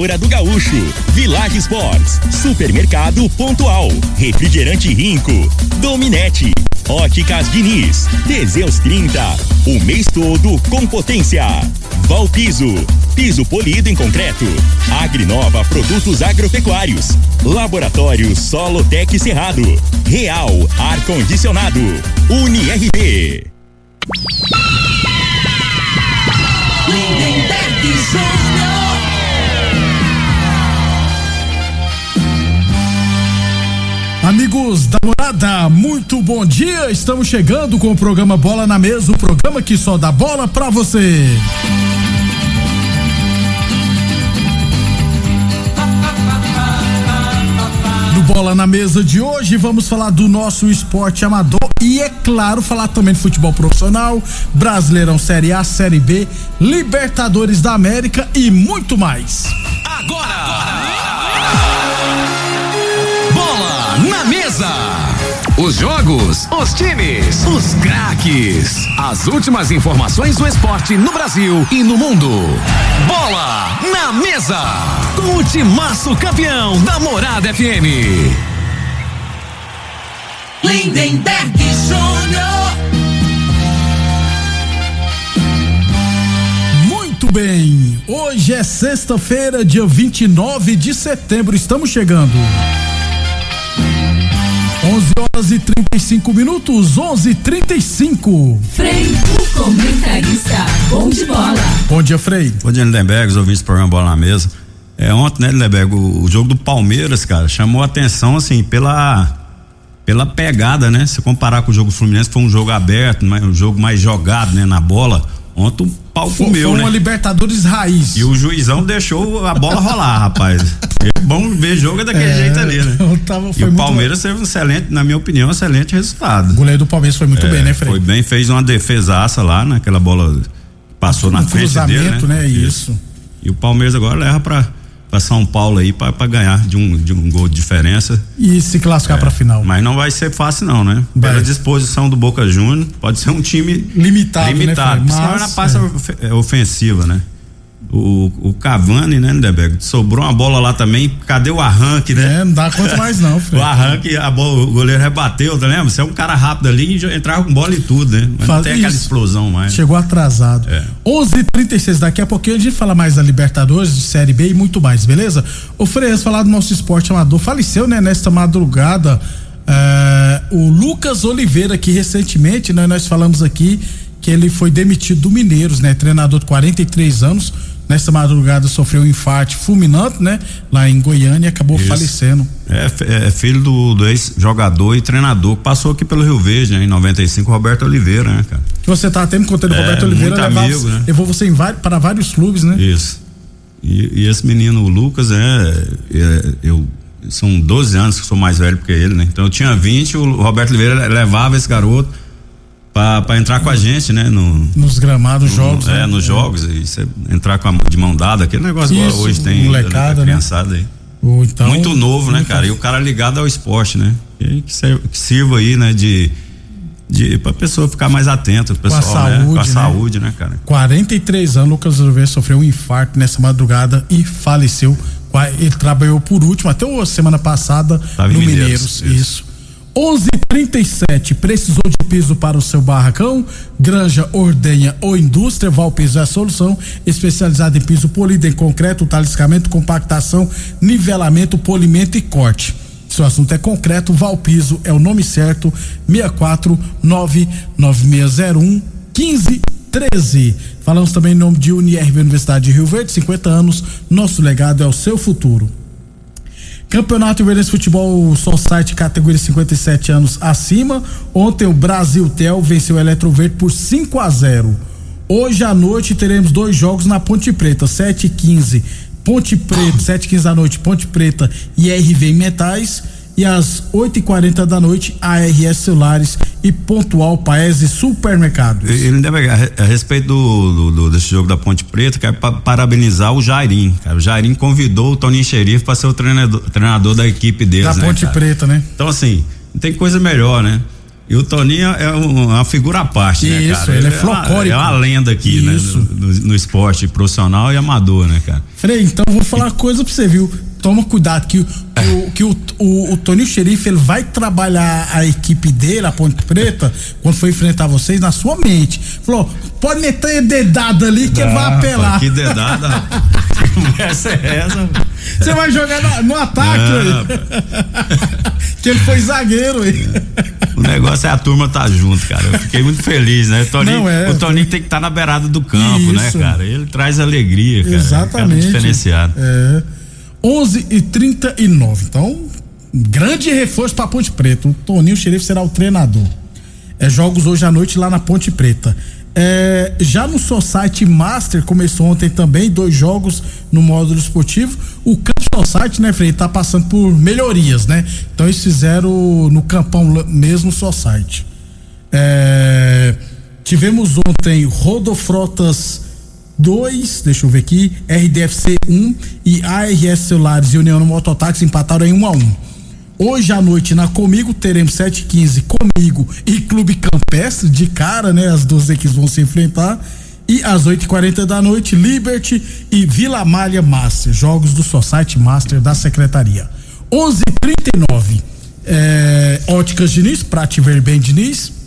Torneadora do Gaúcho, Village Sports, Supermercado Pontual, Refrigerante Rinco, Dominete, Óticas Diniz, Teseus 30, o mês todo com potência. Valpiso, piso polido em concreto. Agrinova Produtos Agropecuários. Laboratório Solotec Cerrado. Real Ar Condicionado. UniRB. Lindenberg Júnior. Amigos da morada, muito bom dia. Estamos chegando com o programa Bola na Mesa o programa que só dá bola pra você. No Bola na Mesa de hoje, vamos falar do nosso esporte amador e, é claro, falar também de futebol profissional, Brasileirão Série A, Série B, Libertadores da América e muito mais. Agora! Bola mesa! Os jogos, os times, os craques. As últimas informações do esporte no Brasil e no mundo. Bola na mesa! Com o timaço campeão da Morada FM. Lindenberg Júnior. Muito bem, hoje é sexta-feira, dia 29 de setembro, estamos chegando. 11 horas e 35 minutos, 11:35. Frei, o comentarista. Bom de bola. Bom dia, Frei. Bom dia, Lindenberg, os ouvintes do programa Bola na Mesa. É, ontem, né, Lindenberg, o, o jogo do Palmeiras, cara, chamou a atenção, assim, pela pela pegada, né? Se comparar com o jogo do Fluminense, foi um jogo aberto, um jogo mais jogado, né, na bola. Ontem o pau Foi, comeu, foi né? uma Libertadores raiz. E o juizão deixou a bola rolar, rapaz. É bom ver jogo daquele É, jeito ali, né? eu tava- e o Palmeiras teve um excelente, na minha opinião, um excelente resultado. O goleiro do Palmeiras foi muito É, bem, né, Frei? Foi bem, fez uma defesaça lá, naquela bola que passou na Um frente dele, cruzamento, né? Isso. E o Palmeiras agora leva pra, pra São Paulo aí pra, pra ganhar de um, de um gol de diferença. E se classificar pra final. Mas não vai ser fácil não, né? Vai. Pela disposição do Boca Júnior, pode ser um time Limitado, limitado. né? Mas, na passa é. é, ofensiva, né? O, o Cavani, né, Lindeberg? Sobrou uma bola lá também. Cadê o arranque, né? É, não dá conta mais não, Frei. O arranque, a bola, o goleiro rebateu, tá lembra? Você é um cara rápido ali e entrava com bola e tudo, né? Mas Faz não tem aquela isso. explosão mais. Chegou atrasado. É. 11:36 daqui a pouquinho a gente fala mais da Libertadores, de Série B e muito mais, beleza? O Freitas falar do nosso esporte amador faleceu, né, nesta madrugada. eh, o Lucas Oliveira, que recentemente né, nós falamos aqui que ele foi demitido do Mineiros, né? Treinador de 43 anos. Nesta madrugada sofreu um infarto fulminante, né? Lá em Goiânia e acabou Isso. falecendo. É, é filho do, do ex-jogador e treinador que passou aqui pelo Rio Verde, né? Em 95, Roberto Oliveira, né, cara? Que você tá até me contando, É, Roberto Oliveira levava- amigo, né? levou você em para vários clubes, né? Isso. E, e esse menino, o Lucas, é, é, Eu. São 12 anos que sou mais velho que ele, né? Então eu tinha 20, o Roberto Oliveira levava esse garoto pra entrar com a gente, né? No, Nos gramados, jogos. É, né? nos jogos. E você entrar com a, de mão dada, aquele negócio igual Isso, hoje tem. molecada, né? criançada aí. Ou então, Muito novo, né, cara? E o cara ligado ao esporte, né? E que, ser- que sirva aí, né, de. de pra pessoa ficar mais atenta, o pessoal, né? saúde, Com a né? saúde, né, cara? 43 anos, Lucas Oliveira sofreu um infarto nessa madrugada e faleceu. Ele trabalhou por último até a semana passada Tava no Mineiros, Mineiros. Isso. 11:37 precisou de piso para o seu barracão? Granja, ordenha ou indústria, Valpiso é a solução, especializada em piso polido em concreto, taliscamento, compactação, nivelamento, polimento e corte. Se o assunto é concreto, Valpiso é o nome certo, 64 99601 1513. Falamos também em nome de Unirv Universidade de Rio Verde, 50 anos, nosso legado é o seu futuro. Campeonato Rio Futebol Society categoria 57 anos acima. Ontem o Brasil Tel venceu o Eletroverde por 5 a 0. Hoje à noite teremos dois jogos na Ponte Preta, 7 e 15 Ponte Preta, 7 e 15 da noite, Ponte Preta e RV Metais. E às 8 e 40 da noite, ARS Celulares e Pontual Paese Supermercados. Ele deve, a, re- a respeito do, do- desse jogo da Ponte Preta, quero pa- parabenizar o Jairim. Cara. O Jairim convidou o Toninho Xerife para ser o treinador, treinador da equipe deles. Da né, Ponte cara? Preta, né? Então, assim, não tem coisa melhor, né? E o Toninho é uma figura à parte, Isso, né, cara? ele é folclórico. É uma, é uma lenda aqui, Isso. né? No, no- no esporte profissional e amador, né, cara? Frei, então vou falar uma coisa pra você, viu? Toma cuidado que, o, que o, o, o Toninho Xerife ele vai trabalhar a equipe dele, a Ponte Preta, quando for enfrentar vocês, na sua mente. Falou, pode meter dedada ali que ele vai apelar. rapaz, Que dedada. rapaz. Que conversa é essa? Você vai jogar no, no ataque, aí. que ele foi zagueiro, aí. O negócio é a turma tá junto, cara. Eu fiquei muito feliz, né? O Toninho, Não, é. o Toninho tem que estar na beirada do campo, né, Isso. cara? Ele traz alegria, cara. É um cara Exatamente. diferenciado. É. 11 e 39. Então, grande reforço pra Ponte Preta. O Toninho Xerife será o treinador. É jogos hoje à noite lá na Ponte Preta. É, já no Society Master começou ontem também dois jogos no módulo esportivo. O Campo Society, né, Frei, tá passando por melhorias, né? Então eles fizeram no campão mesmo Society. É, tivemos ontem Rodofrotas 2, deixa eu ver aqui, RDFC 1 e ARS Celulares e União Mototáxi empataram em 1 a 1. Hoje à noite na Comigo teremos 7h15 Comigo e Clube Campestre de cara, né? As duas equipes vão se enfrentar. E às 8h40 da noite, Liberty e Vila Malha Master, jogos do Society Master da Secretaria. 11h39, é, Óticas Diniz, pra te ver bem, Diniz.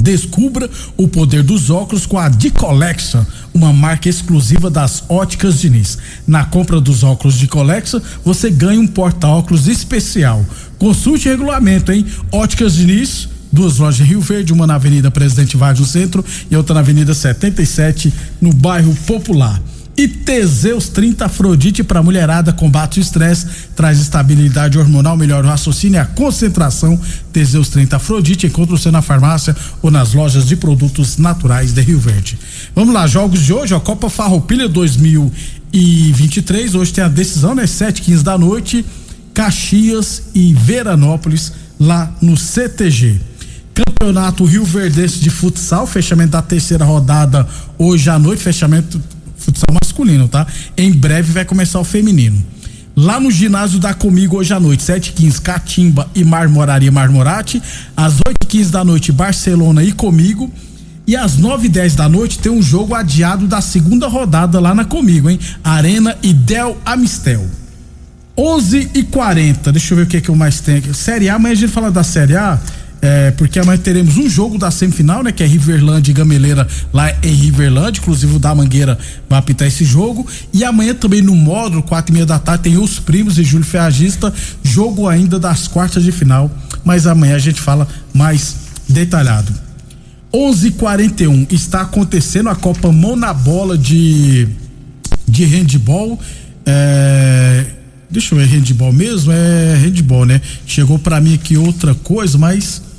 Descubra o poder dos óculos com a D-Collection, uma marca exclusiva das óticas Diniz. Na compra dos óculos de Collection, você ganha um porta-óculos especial. Consulte regulamento, hein? Óticas Diniz, duas lojas em Rio Verde, uma na Avenida Presidente Vargas no centro e outra na Avenida 77, no bairro Popular. E Teseus 30 Afrodite para mulherada combate o estresse, traz estabilidade hormonal, melhora o raciocínio e a concentração. Teseus 30 Afrodite encontra você na farmácia ou nas lojas de produtos naturais de Rio Verde. Vamos lá, jogos de hoje, a Copa Farroupilha 2023. Hoje tem a decisão, né? 7 15 da noite, Caxias e Veranópolis lá no CTG. Campeonato Rio Verdense de futsal, fechamento da terceira rodada hoje à noite, fechamento futsal masculino, tá? Em breve vai começar o feminino. Lá no ginásio da Comigo hoje à noite, 7h15, Catimba e Marmoraria Marmorate. Às 8h15 da noite, Barcelona e Comigo. E às 9h10 da noite tem um jogo adiado da segunda rodada lá na Comigo, hein? Arena e Del Amistel. 11 e 40 deixa eu ver o que, que eu mais tenho aqui. Série A, amanhã a gente fala da Série A, é, porque amanhã teremos um jogo da semifinal, né? Que é Riverlândia e Gameleira lá em Riverlândia. Inclusive o da Mangueira vai apitar esse jogo. E amanhã também no módulo, quatro e meia da tarde, tem os primos e Júlio Ferragista. Jogo ainda das quartas de final. Mas amanhã a gente fala mais detalhado. 11:41 está acontecendo a Copa Mão na Bola de de handball. É, deixa eu ver, handball mesmo? É handball, né? Chegou pra mim aqui outra coisa, mas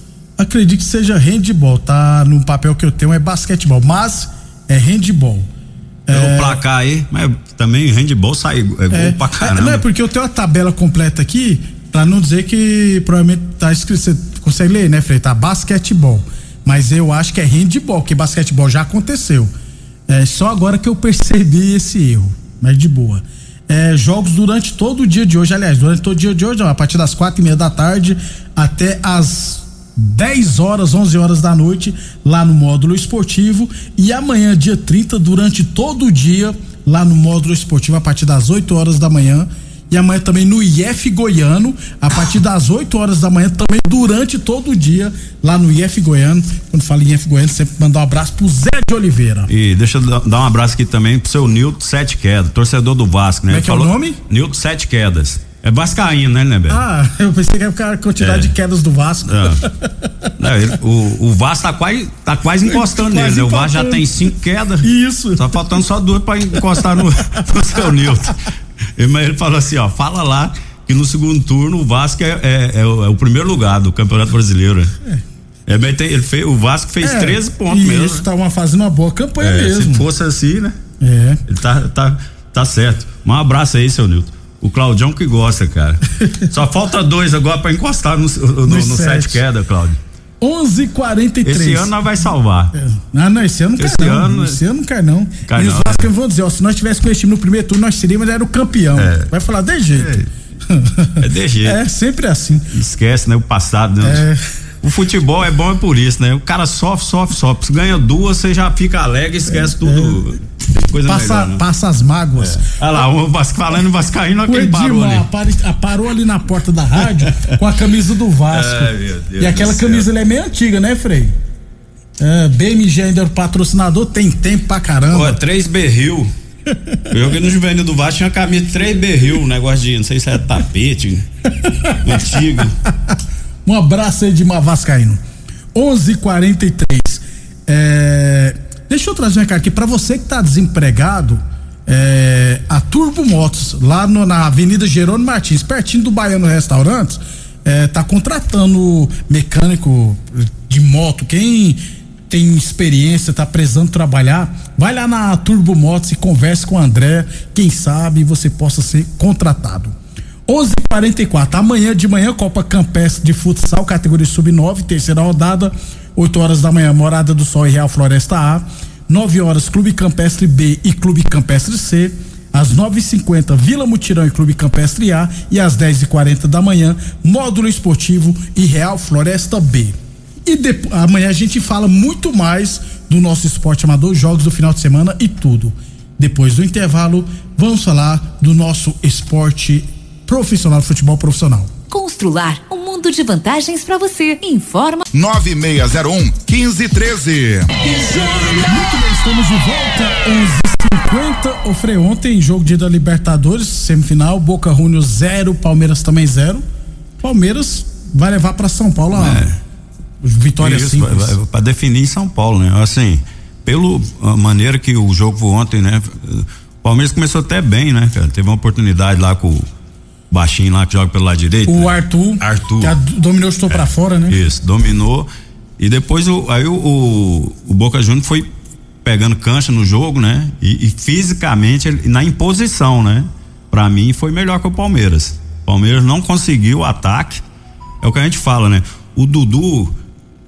acredito que seja handball, tá? No papel que eu tenho é basquetebol, mas é handball. É. O placar aí, mas também handball sai é gol É, pra é, caramba. não é porque eu tenho a tabela completa aqui, pra não dizer que provavelmente tá escrito, você consegue ler, né, Frei? Tá basquetebol. Mas eu acho que é handball, porque basquetebol já aconteceu. É só agora que eu percebi esse erro, mas de boa. É, jogos durante todo o dia de hoje, aliás, durante todo o dia de hoje, não, a partir das quatro e meia da tarde até as 10 horas, 11 horas da noite, lá no módulo esportivo. E amanhã, dia 30, durante todo o dia, lá no módulo esportivo, a partir das 8 horas da manhã. E amanhã também no IF Goiano, a partir das 8 horas da manhã, também durante todo o dia, lá no IF Goiano. Quando falo em IF Goiano, sempre mandar um abraço pro Zé de Oliveira. E deixa eu dar- um abraço aqui também pro seu Nilton Sete Quedas, torcedor do Vasco, né? Como é que é o nome? Nilton Sete Quedas. É Vascaíno, né, Neber? Ah, eu pensei que era a quantidade É. de quedas do Vasco. É. Não, ele- o, o Vasco tá quase, tá quase encostando Quase nele, né? O Vasco já tem cinco quedas. Isso. Tá faltando só duas pra encostar no, no seu Nilton. Mas ele falou assim, ó, fala lá que no segundo turno o Vasco é, é- é o, é o primeiro lugar do Campeonato Brasileiro. É, mas tem- ele fez, o Vasco fez 13 pontos É, e mesmo. Isso tá uma, fazendo uma boa campanha É, mesmo. se fosse assim, né? É. Ele tá, tá, tá certo. Um abraço aí, seu Nilton. O Claudião que gosta, cara. Só falta dois agora pra encostar no, no, no, Nos sete queda, Cláudio. 11:43. Esse ano nós vai salvar. Ah, não, esse ano não Esse quer não. ano- esse ano não quer não. Cai e os não, Vascaínos vão dizer, ó, se nós tivéssemos com esse time no primeiro turno, nós seríamos era o campeão. É. Vai falar de jeito. É de jeito. É, sempre assim. Esquece, né? O passado, né? É. o futebol é bom é por isso, né? O cara sofre, sofre, sofre. Se ganha duas, você já fica alegre e esquece tudo. Coisa Passa, melhor, né? passa as mágoas. Olha lá, o Vasco, falando Vascaíno, aquele parou ali. Parou ali na porta da rádio com a camisa do Vasco. Deus e aquela camisa é meio antiga, né, Frei? É, BMG ainda é o patrocinador, tem tempo pra caramba. Pô, três berril. Eu joguei no Juvenil do Vasco, tinha uma camisa três berril, um negócio de, não sei se é tapete, antigo. Um abraço aí de Vascaíno. 11:43. É, deixa eu trazer um recado aqui para você que tá desempregado. é, a Turbo Motos lá no- na Avenida Jerônimo Martins, pertinho do Baiano Restaurantes, é, tá contratando mecânico de moto. Quem tem experiência, tá precisando trabalhar, vai lá na Turbo Motos e converse com o André. Quem sabe você possa ser contratado. 11:44 Amanhã de manhã, Copa Campestre de Futsal, categoria Sub-9, terceira rodada. 8 horas da manhã, Morada do Sol e Real Floresta A. 9 horas, Clube Campestre B e Clube Campestre C. Às 9h50, Vila Mutirão e Clube Campestre A. E às 10h40 da manhã, Módulo Esportivo e Real Floresta B. E depo- amanhã a gente fala muito mais do nosso esporte amador, jogos do final de semana e tudo. Depois do intervalo, vamos falar do nosso esporte profissional, futebol profissional. Constrular um mundo de vantagens para você. Informa 9601 1513. Muito bem, estamos de volta, 11:50. O Frei ontem, jogo de da Libertadores, semifinal, Boca Juniors 0, Palmeiras também 0. Palmeiras vai levar para São Paulo a vitória Isso, simples. pra definir em São Paulo, né? Assim, pelo a maneira que o jogo foi ontem, né? O Palmeiras começou até bem, né, cara? Teve uma oportunidade lá com o baixinho lá que joga pelo lado direito. O né? Arthur, Arthur. que dominou, estou para fora, né? Isso, dominou. E depois o, aí o, o, o Boca Juniors foi pegando cancha no jogo, né? E, e fisicamente, na imposição, né? Pra mim foi melhor que o Palmeiras. O Palmeiras não conseguiu o ataque. É o que a gente fala, né? O Dudu,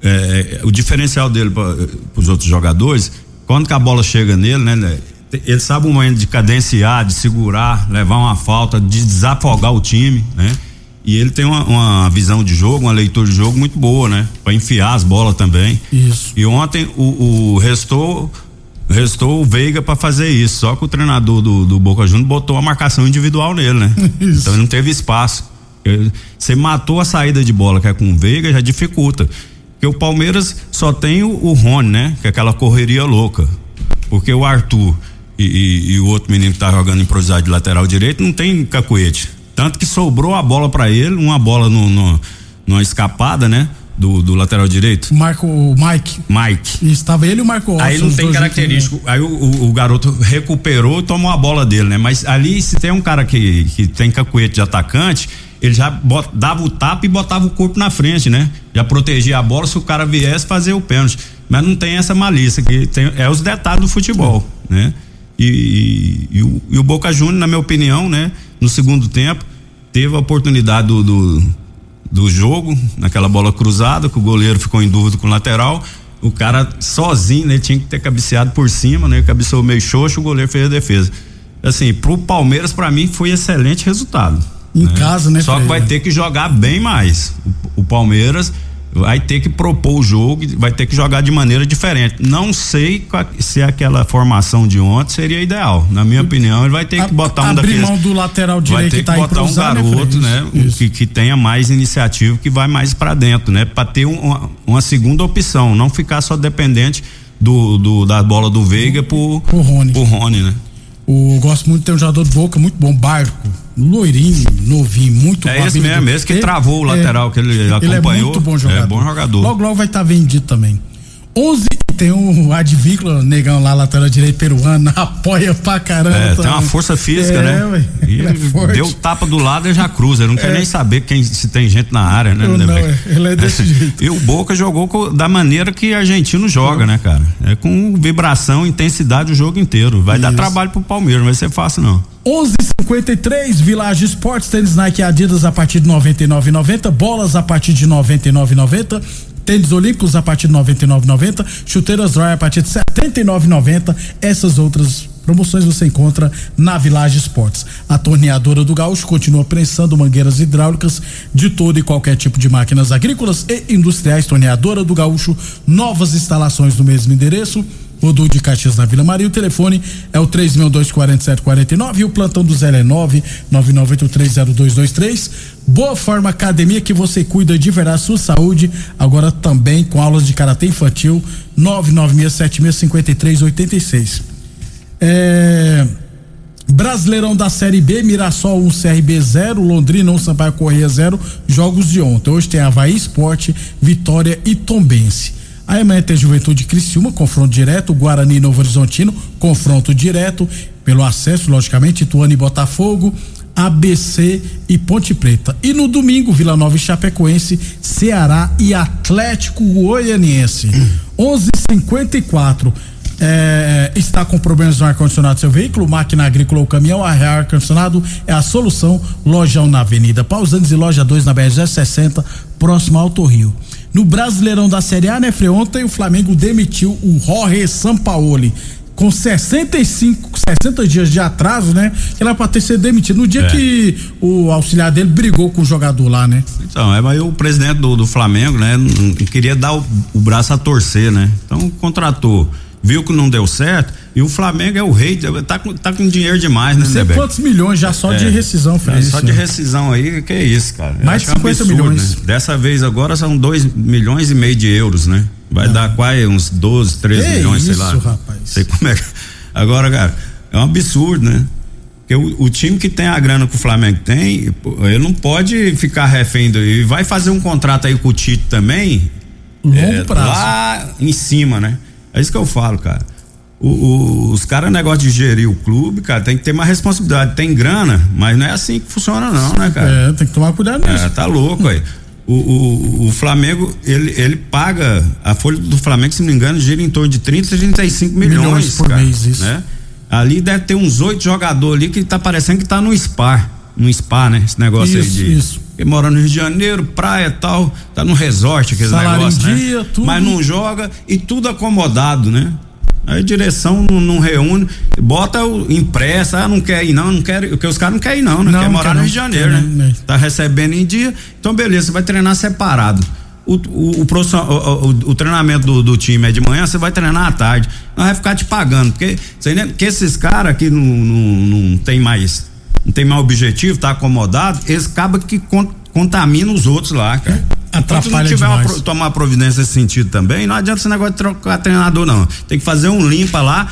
é, o diferencial dele para os outros jogadores, quando que a bola chega nele, né? Ele sabe o momento de cadenciar, de segurar, levar uma falta, de desafogar o time, né? E ele tem uma, uma visão de jogo, uma leitura de jogo muito boa, né? Pra enfiar as bolas também. Isso. E ontem o, o restou restou o Veiga pra fazer isso, só que o treinador do, do Boca Juniors botou a marcação individual nele, né? Isso. Então ele não teve espaço. Você matou a saída de bola que é com o Veiga, já dificulta. Porque o Palmeiras só tem o, o Rony, né? Que é aquela correria louca. Porque o Arthur e, e- e o outro menino que tá jogando improvisado de lateral direito não tem cacuete. Tanto que sobrou a bola pra ele, uma bola no, no- numa escapada, né? Do, do lateral direito. Marco, o Mike. Mike. E estava ele e o Marco Aí não tem característico. Aí o, o- o garoto recuperou e tomou a bola dele, né? Mas ali, se tem um cara que, que tem cacuete de atacante, ele já bot- dava o tapa e botava o corpo na frente, né? Já protegia a bola se o cara viesse fazer o pênalti. Mas não tem essa malícia, que tem, é os detalhes do futebol, né? E, e- e o, e o Boca Juniors, na minha opinião, né? No segundo tempo, teve a oportunidade do, do do jogo, naquela bola cruzada, que o goleiro ficou em dúvida com o lateral. O cara sozinho, né? Tinha que ter cabeceado por cima, né? Cabeceou meio xoxo, o goleiro fez a defesa. Assim, pro Palmeiras, para mim, foi excelente resultado. Em casa, né, Só que vai ter que jogar bem mais. O, o Palmeiras vai ter que propor o jogo, vai ter que jogar de maneira diferente. Não sei se aquela formação de ontem seria ideal. Na minha opinião, ele vai ter que A- botar um abrir daqueles mão do lateral vai direito ter que tá botar um né, garoto, né? Isso. Que, que tenha mais iniciativa, que vai mais pra dentro, né? Pra ter um- uma, uma segunda opção, não ficar só dependente do, do- da bola do Veiga por, Por Rony. por Rony, né? O, gosto muito de ter um jogador de boca muito bom, Barco. Loirinho, novinho, muito É esse mesmo, esse que travou o lateral que ele Ele é acompanhou. muito bom jogador. É bom jogador. Logo, logo vai estar vendido também. 11 tem o Advíncula, negão lá, lateral direito peruano, apoia pra caramba. É, tem uma também. força física, É, né? ué, ele é deu tapa do lado e já cruza. Ele não quer É. nem saber quem, se tem gente na área, né? Eu né, não, velho? é, ele é desse jeito. E o Boca jogou da maneira que argentino joga, né, cara? É com vibração, intensidade o jogo inteiro. Vai dar Isso. trabalho pro Palmeiras, não vai ser fácil, não. 11:53 Village Esportes, tênis Nike e Adidas a partir de 99,90, bolas a partir de 99,90, tênis Olímpicos a partir de 99,90, chuteiras Roy a partir de 79,90. Essas outras Promoções você encontra na Village Esportes. A torneadora do Gaúcho continua prensando mangueiras hidráulicas de todo e qualquer tipo de máquinas agrícolas e industriais. Torneadora do Gaúcho, novas instalações no mesmo endereço. Rodul de Caxias na Vila Maria. O telefone é o 3624749 e o plantão do Zé é 999830223. Boa Forma Academia que você cuida de ver a sua saúde, agora também com aulas de karatê infantil 996765386. É Brasileirão da Série B, Mirassol 1, um, CRB 0, Londrina 1, um, Sampaio Correia 0, jogos de ontem. Hoje tem Havaí Esporte, Vitória e Tombense. Aí amanhã tem Juventude Criciúma, confronto direto, Guarani Novo Horizontino, confronto direto, pelo acesso, logicamente, Ituano e Botafogo, ABC e Ponte Preta. E no domingo, Vila Nova e Chapecoense, Ceará e Atlético Goianiense. 11:54 é, está com problemas no ar-condicionado do seu veículo, máquina agrícola ou caminhão, ar-condicionado é a solução. Lojão na Avenida Pausantes e loja 2 na BR 60, próximo ao Auto Rio. No Brasileirão da Série A, né, Fre? Ontem o Flamengo demitiu o Jorge Sampaoli com 65, 60 dias de atraso, né? Que era pra ter sido demitido. No dia é. que o auxiliar dele brigou com o jogador lá, né? Então, é, mas o presidente do, do Flamengo, né? Não queria dar o, o braço a torcer, né? Então contratou viu que não deu certo, e o Flamengo é o rei, tá com, tá com dinheiro demais, né, Não quantos milhões já só é, de rescisão, Fred? É, só de rescisão aí, que é isso, cara. Mais de 50 é um absurdo, milhões. Né? Dessa vez agora são 2 milhões e meio de euros, né? Vai ah. dar quase uns 12, 13 que milhões, isso, sei lá. rapaz. Sei como é. Agora, cara, é um absurdo, né? Porque o, o, time que tem a grana que o Flamengo tem, ele não pode ficar refém do, e vai fazer um contrato aí com o Tite também. Longo é, prazo. Lá em cima, né? É isso que eu falo, cara. O, o, os caras, negócio de gerir o clube, cara, tem que ter mais responsabilidade. Tem grana, mas não é assim que funciona, não, né, cara? É, tem que tomar cuidado mesmo. É, tá louco aí. O, o, o, Flamengo, ele, ele paga, a folha do Flamengo, se não me engano, gira em torno de 30, 35 milhões, milhões por cara, mês, isso. Né? Ali deve ter uns oito jogadores ali que tá parecendo que tá no spa, no spa, né? Esse negócio isso, aí de. Isso. Que mora no Rio de Janeiro, praia e tal, tá no resort, aquele Salário negócio, em dia, né? Tudo. Mas não joga e tudo acomodado, né? Aí a direção não, não, reúne, bota o impressa, ah, não quer ir não, não quer, porque os caras não querem ir não, né? não, quer morar quer no Rio de Janeiro, né? né? Tá recebendo em dia, então beleza, você vai treinar separado. O, o, o, o, o treinamento do, do, time é de manhã, você vai treinar à tarde. Não vai ficar te pagando, porque você que esses caras aqui não, não, não tem mais, não tem mais objetivo, tá acomodado, eles acabam que contaminam os outros lá, cara. Atrapalha Se não tiver uma, tomar providência nesse sentido também, não adianta esse negócio de trocar treinador, não. Tem que fazer um limpa lá,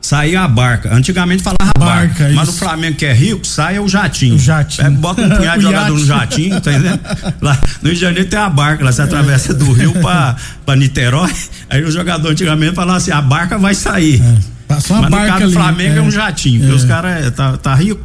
sair a barca. Antigamente falava barca, barca mas no Flamengo que é rico, sai o jatinho. O jatinho. É, bota um punhado de jogador no jatinho, tá entendendo? Lá no Rio de Janeiro tem a barca, lá você atravessa do Rio pra, pra Niterói, aí o jogador antigamente falava assim, a barca vai sair. É. Passou uma mas barca no caso ali, do Flamengo é, é um jatinho, é. porque os caras é, tá, tá rico.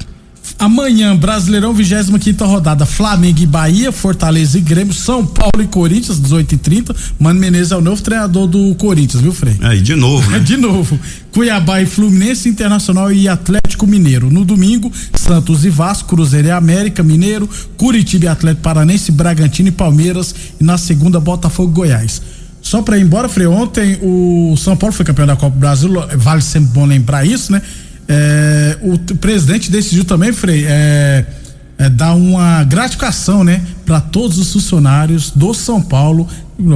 Amanhã, Brasileirão, 25 quinta rodada, Flamengo e Bahia, Fortaleza e Grêmio, São Paulo e Corinthians, 18 e 30 Mano Menezes é o novo treinador do Corinthians, viu, Frei? Aí, de novo, né? de novo. Cuiabá e Fluminense, Internacional e Atlético Mineiro. No domingo, Santos e Vasco, Cruzeiro e América, Mineiro, Curitiba e Atlético Paranense, Bragantino e Palmeiras. E na segunda, Botafogo e Goiás. Só para ir embora, Frei, ontem o São Paulo foi campeão da Copa do Brasil, vale sempre bom lembrar isso, né? É, o presidente decidiu também, Frei, é, é, dar uma gratificação, né, para todos os funcionários do São Paulo,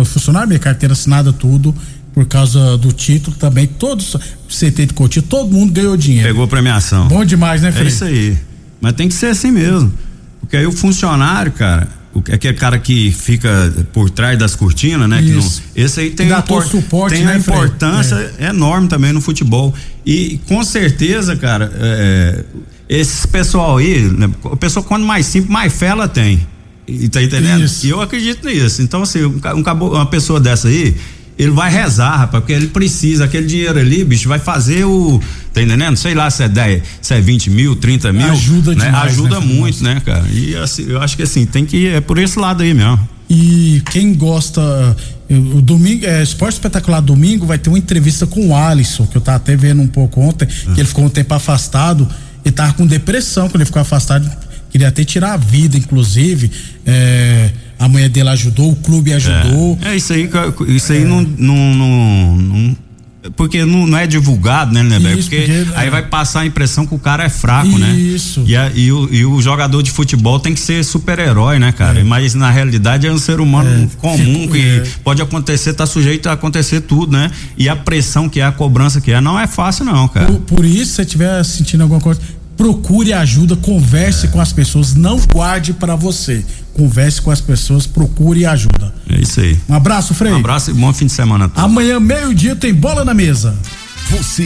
funcionário, minha carteira assinada, tudo, por causa do título também. Todos, CT de Coutinho, todo mundo ganhou dinheiro. Pegou premiação. Bom demais, né, Frei? É isso aí. Mas tem que ser assim mesmo. Porque aí o funcionário, cara, aquele cara que fica por trás das cortinas, né? Não, esse aí tem, import, suporte, tem né, a importância é. enorme também no futebol. E com certeza, cara, é, esse pessoal aí, né, o pessoal quando mais simples, mais fé ela tem. E tá entendendo? Isso. E eu acredito nisso. Então, assim, um, um, uma pessoa dessa aí, ele vai rezar, rapaz, porque ele precisa, aquele dinheiro ali, bicho, vai fazer o. Tá entendendo? Sei lá se é 10, se é 20 mil, 30 mil. Ajuda né? demais. Ajuda né, muito, né, cara? E assim, eu acho que assim, tem que ir é por esse lado aí mesmo. E quem gosta, o domingo, é, Esporte Espetacular domingo vai ter uma entrevista com o Alisson, que eu tava até vendo um pouco ontem, que ele ficou um tempo afastado e tava com depressão quando ele ficou afastado, queria até tirar a vida, inclusive. É, a mulher dele ajudou, o clube ajudou. É, é isso aí, isso aí é. não, não, não, não porque não, não é divulgado, né, Lindeberg? Isso, Porque, porque, aí é. vai passar a impressão que o cara é fraco, né? Isso. E, a- e o, e o jogador de futebol tem que ser super-herói, né, cara? Mas na realidade é um ser humano É, comum que é. pode acontecer, tá sujeito a acontecer tudo, né? E a pressão que é, a cobrança que é, não é fácil, não, cara. Por, por isso, se você estiver sentindo alguma coisa, procure ajuda, converse com as pessoas, não guarde pra você. Converse com as pessoas, procure ajuda. É isso aí. Um abraço, Frei. Um abraço e bom fim de semana. Amanhã, meio-dia, tem bola na mesa. Você